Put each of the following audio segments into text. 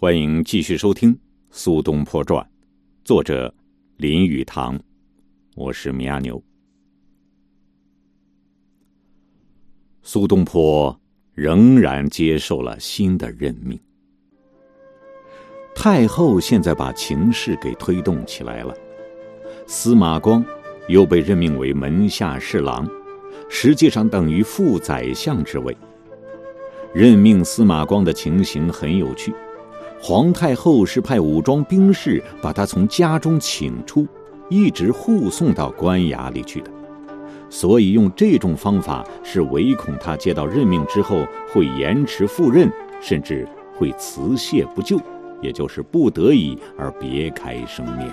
欢迎继续收听《苏东坡传》，作者林语堂，我是米阿牛。苏东坡仍然接受了新的任命。太后现在把情势给推动起来了，司马光又被任命为门下侍郎，实际上等于副宰相之位。任命司马光的情形很有趣。皇太后是派武装兵士把他从家中请出，一直护送到官衙里去的，所以用这种方法是唯恐他接到任命之后会延迟赴任，甚至会辞谢不就，也就是不得已而别开生面。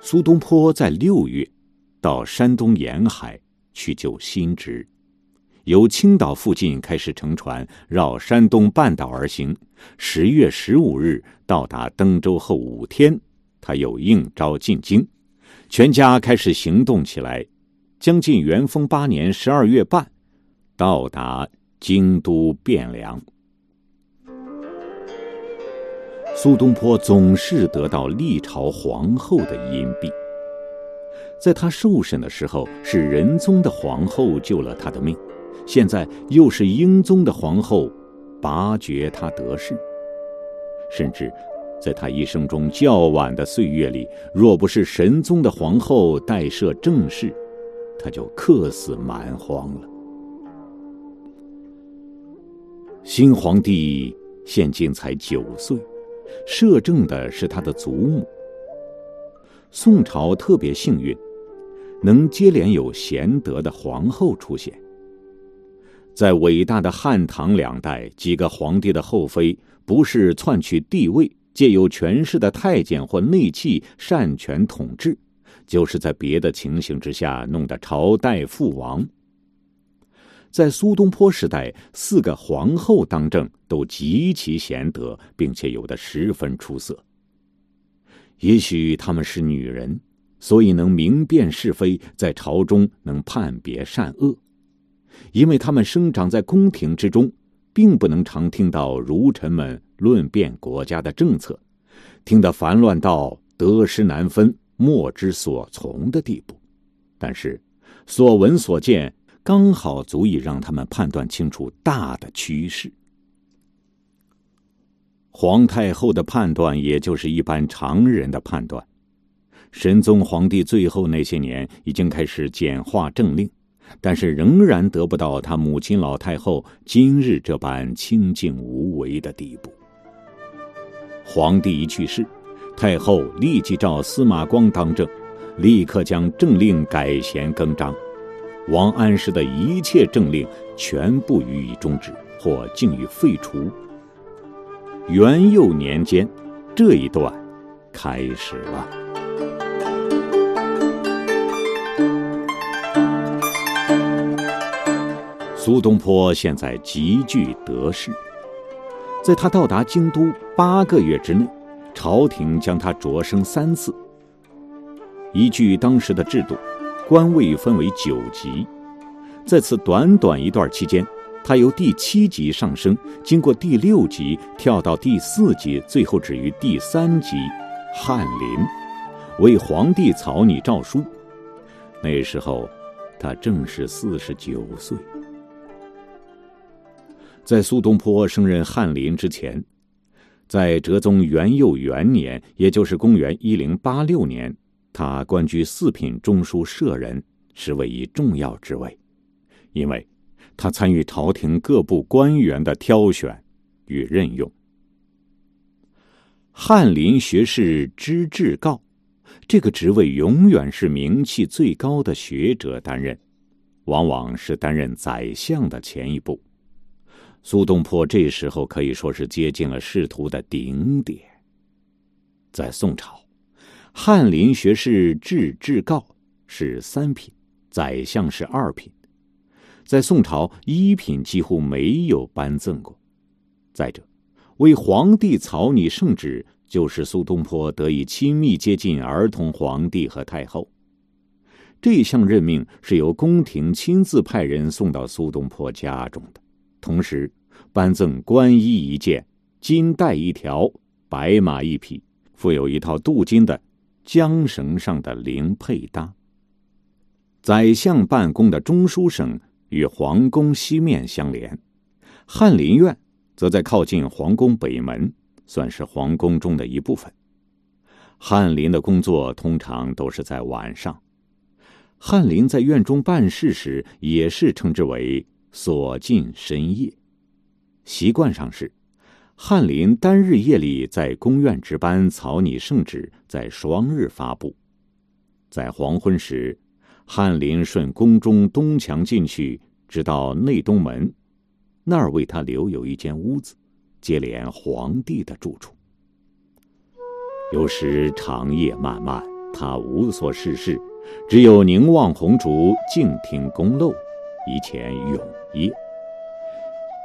苏东坡在六月到山东沿海去救新职。由青岛附近开始乘船绕山东半岛而行，十月十五日到达登州后五天，他又应召进京，全家开始行动起来。将近元丰八年十二月半，到达京都汴梁。苏东坡总是得到历朝皇后的荫庇，在他受审的时候，是仁宗的皇后救了他的命。现在又是英宗的皇后，拔爵他得势。甚至，在他一生中较晚的岁月里，若不是神宗的皇后代设正室，他就客死蛮荒了。新皇帝现今才九岁，摄政的是他的祖母。宋朝特别幸运，能接连有贤德的皇后出现。在伟大的汉唐两代，几个皇帝的后妃不是篡取帝位、借有权势的太监或内戚擅权统治，就是在别的情形之下弄得朝代覆亡。在苏东坡时代，四个皇后当政都极其贤德，并且有的十分出色。也许他们是女人，所以能明辨是非，在朝中能判别善恶。因为他们生长在宫廷之中，并不能常听到儒臣们论辩国家的政策，听得烦乱到得失难分、莫之所从的地步。但是，所闻所见刚好足以让他们判断清楚大的趋势。皇太后的判断，也就是一般常人的判断。神宗皇帝最后那些年，已经开始简化政令。但是仍然得不到他母亲老太后今日这般清静无为的地步。皇帝一去世，太后立即召司马光当政，立刻将政令改弦更张，王安石的一切政令全部予以终止或竟予废除。元佑年间，这一段开始了。苏东坡现在极具得势，在他到达京都八个月之内，朝廷将他擢升三次。依据当时的制度，官位分为九级，在此短短一段期间，他由第七级上升，经过第六级跳到第四级，最后止于第三级翰林，为皇帝草拟诏书。那时候，他正是四十九岁。在苏东坡升任翰林之前，在哲宗元佑元年，也就是公元一零八六年，他官居四品中书舍人，是位以重要职位，因为他参与朝廷各部官员的挑选与任用。翰林学士知制诰，这个职位永远是名气最高的学者担任，往往是担任宰相的前一步。苏东坡这时候可以说是接近了仕途的顶点。在宋朝，翰林学士制制诰是三品，宰相是二品。在宋朝，一品几乎没有颁赠过。再者，为皇帝草拟圣旨，就是苏东坡得以亲密接近儿童皇帝和太后。这项任命是由宫廷亲自派人送到苏东坡家中的。同时颁赠官衣一件、金带一条、白马一匹，附有一套镀金的缰绳上的铃配搭。宰相办公的中书省与皇宫西面相连，翰林院则在靠近皇宫北门，算是皇宫中的一部分。翰林的工作通常都是在晚上。翰林在院中办事时，也是称之为锁进深夜。习惯上是，翰林单日夜里在宫院值班，草拟圣旨，在双日发布。在黄昏时，翰林顺宫中东墙进去，直到内东门，那儿为他留有一间屋子，接连皇帝的住处。有时长夜漫漫，他无所事事，只有凝望红烛，静听宫漏，一前永夜。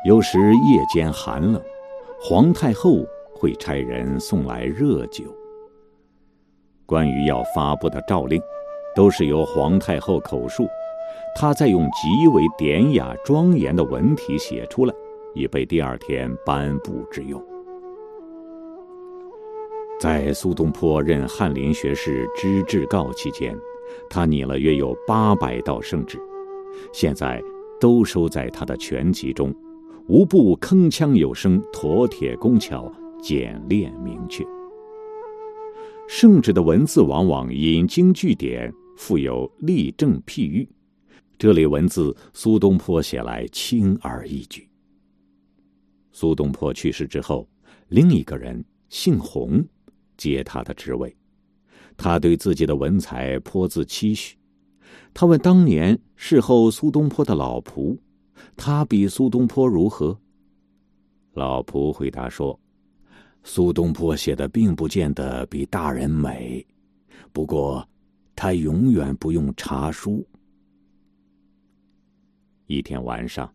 有时夜间寒冷，皇太后会差人送来热酒。关于要发布的诏令，都是由皇太后口述，她再用极为典雅庄严的文体写出来，以备第二天颁布之用。在苏东坡任翰林学士知制诰期间，他拟了约有八百道圣旨，现在都收在他的全集中，无不铿锵有声、妥帖工巧、简练明确。圣旨的文字往往引经据典，富有例证譬喻，这类文字苏东坡写来轻而易举。苏东坡去世之后，另一个人姓洪。接他的职位，他对自己的文采颇自期许。他问当年侍候苏东坡的老仆：“他比苏东坡如何？”老仆回答说：“苏东坡写的并不见得比大人美，不过他永远不用查书。”一天晚上，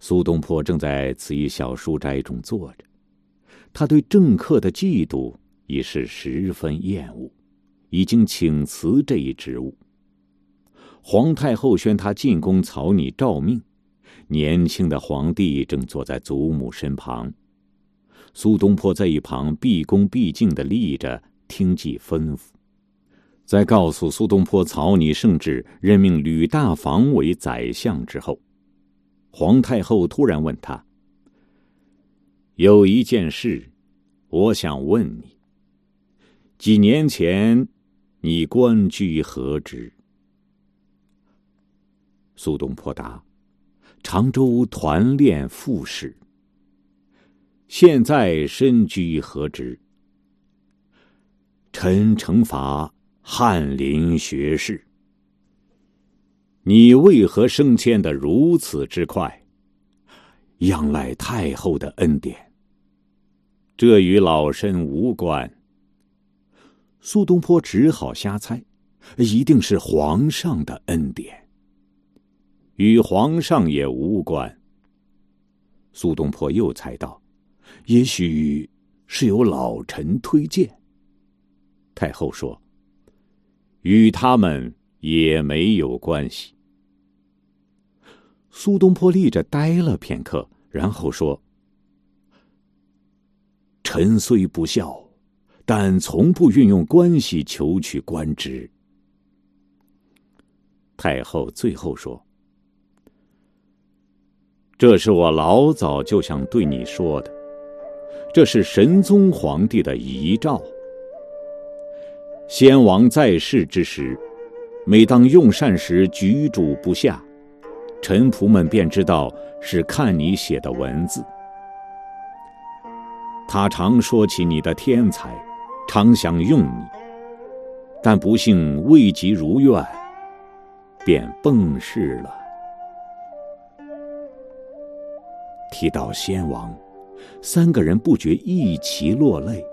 苏东坡正在此一小书斋中坐着，他对政客的嫉妒。已是十分厌恶，已经请辞这一职务。皇太后宣他进宫草拟诏命，年轻的皇帝正坐在祖母身旁，苏东坡在一旁毕恭毕敬的立着听继吩咐。在告诉苏东坡草拟圣旨，任命吕大房为宰相之后，皇太后突然问他：“有一件事，我想问你。”几年前，你官居何职？苏东坡答：“常州团练副使。”现在身居何职？臣惩罚翰林学士。你为何升迁的如此之快？仰赖太后的恩典。这与老身无关。苏东坡只好瞎猜，一定是皇上的恩典。与皇上也无关。苏东坡又猜到，也许是有老臣推荐。太后说：“与他们也没有关系。”苏东坡立着呆了片刻，然后说：“臣虽不孝。”但从不运用关系求取官职。太后最后说：“这是我老早就想对你说的，这是神宗皇帝的遗诏。先王在世之时，每当用膳时举箸不下，臣仆们便知道是看你写的文字。他常说起你的天才。”常想用你，但不幸未及如愿，便崩逝了。提到先王，三个人不觉一齐落泪。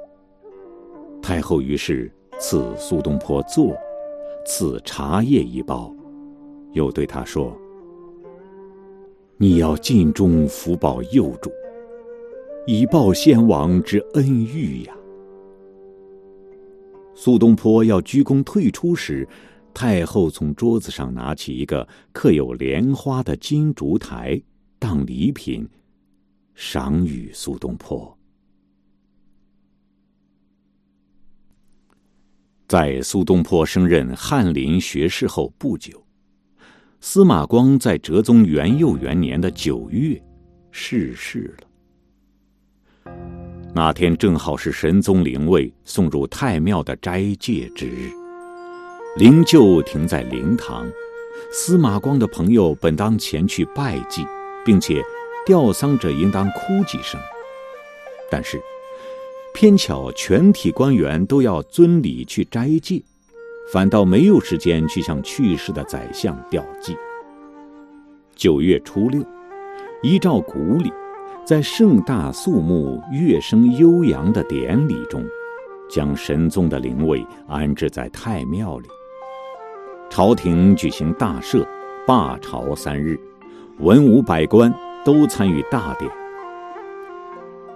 太后于是赐苏东坡坐，赐茶叶一包，又对他说：“你要尽忠福报幼主，以报先王之恩遇呀。”苏东坡要鞠躬退出时，太后从桌子上拿起一个刻有莲花的金烛台当礼品，赏与苏东坡。在苏东坡升任翰林学士后不久，司马光在哲宗元佑元年的九月逝世了。那天正好是神宗灵位送入太庙的斋戒之日，灵柩停在灵堂，司马光的朋友本当前去拜祭，并且吊丧者应当哭几声，但是。偏巧全体官员都要遵礼去斋戒，反倒没有时间去向去世的宰相吊祭。九月初六，依照古礼，在盛大肃穆、乐声悠扬的典礼中，将神宗的灵位安置在太庙里。朝廷举行大赦，罢朝三日，文武百官都参与大典。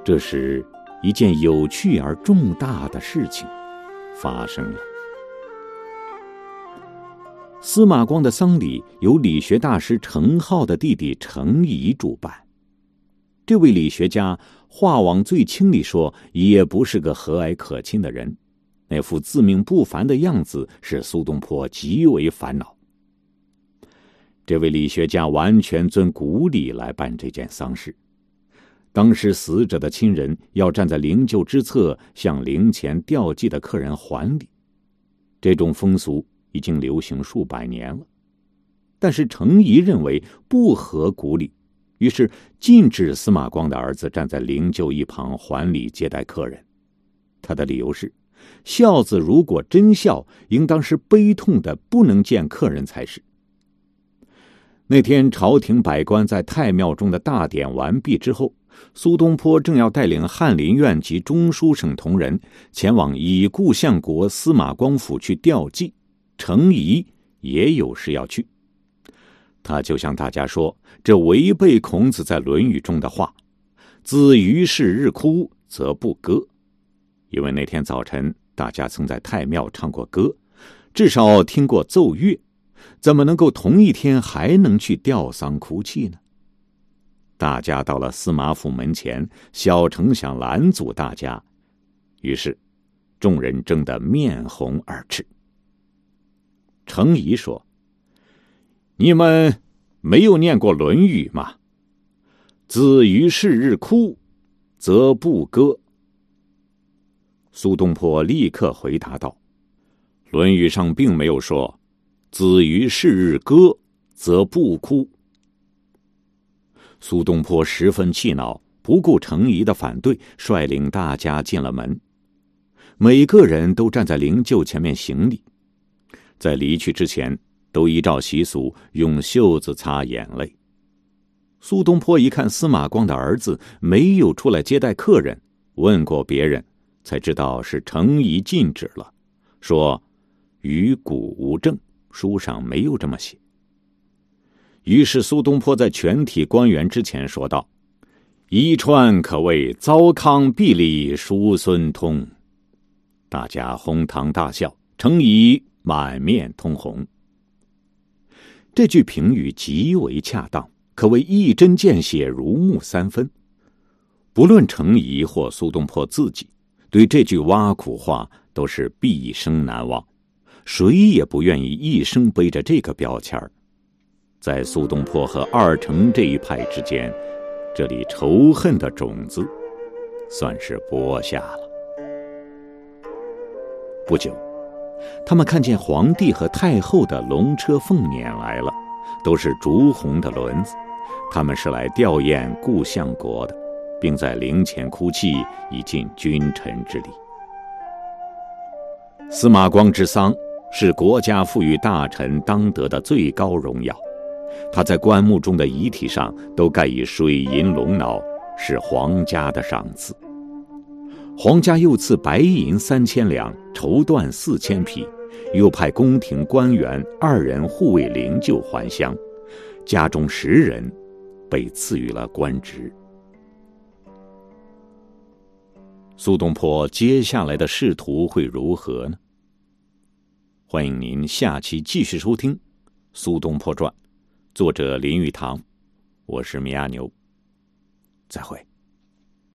这时。一件有趣而重大的事情发生了。司马光的丧礼由理学大师程颢的弟弟程颐主办。这位理学家话往最轻里说，也不是个和蔼可亲的人。那副自命不凡的样子使苏东坡极为烦恼。这位理学家完全遵古礼来办这件丧事。当时死者的亲人要站在灵柩之侧，向灵前吊祭的客人还礼，这种风俗已经流行数百年了。但是程颐认为不合古礼，于是禁止司马光的儿子站在灵柩一旁还礼接待客人。他的理由是：孝子如果真孝，应当是悲痛的不能见客人才是。那天朝廷百官在太庙中的大典完毕之后。苏东坡正要带领翰林院及中书省同仁前往已故相国司马光府去吊祭，程颐也有事要去。他就向大家说：“这违背孔子在《论语》中的话，‘子于是日哭，则不歌’。因为那天早晨大家曾在太庙唱过歌，至少听过奏乐，怎么能够同一天还能去吊丧哭泣呢？”大家到了司马府门前，小丞想拦阻大家，于是众人争得面红耳赤。程颐说：“你们没有念过《论语》吗？子于是日哭，则不歌。”苏东坡立刻回答道：“《论语》上并没有说‘子于是日歌，则不哭’。”苏东坡十分气恼，不顾程颐的反对，率领大家进了门。每个人都站在灵柩前面行礼，在离去之前，都依照习俗用袖子擦眼泪。苏东坡一看司马光的儿子没有出来接待客人，问过别人，才知道是程颐禁止了，说：“与古无证，书上没有这么写。”于是苏东坡在全体官员之前说道：“宜川可谓糟糠毕礼，叔孙通。”大家哄堂大笑，程颐满面通红。这句评语极为恰当，可谓一针见血，如木三分。不论程颐或苏东坡自己，对这句挖苦话都是毕生难忘，谁也不愿意一生背着这个标签儿。在苏东坡和二程这一派之间，这里仇恨的种子算是播下了。不久，他们看见皇帝和太后的龙车凤辇来了，都是烛红的轮子，他们是来吊唁故相国的，并在灵前哭泣，以尽君臣之礼。司马光之丧是国家赋予大臣当得的最高荣耀。他在棺木中的遗体上都盖以水银龙脑，是皇家的赏赐。皇家又赐白银三千两，绸缎四千匹，又派宫廷官员二人护卫灵柩还乡，家中十人被赐予了官职。苏东坡接下来的仕途会如何呢？欢迎您下期继续收听《苏东坡传》。作者林语堂，我是米阿牛，再会。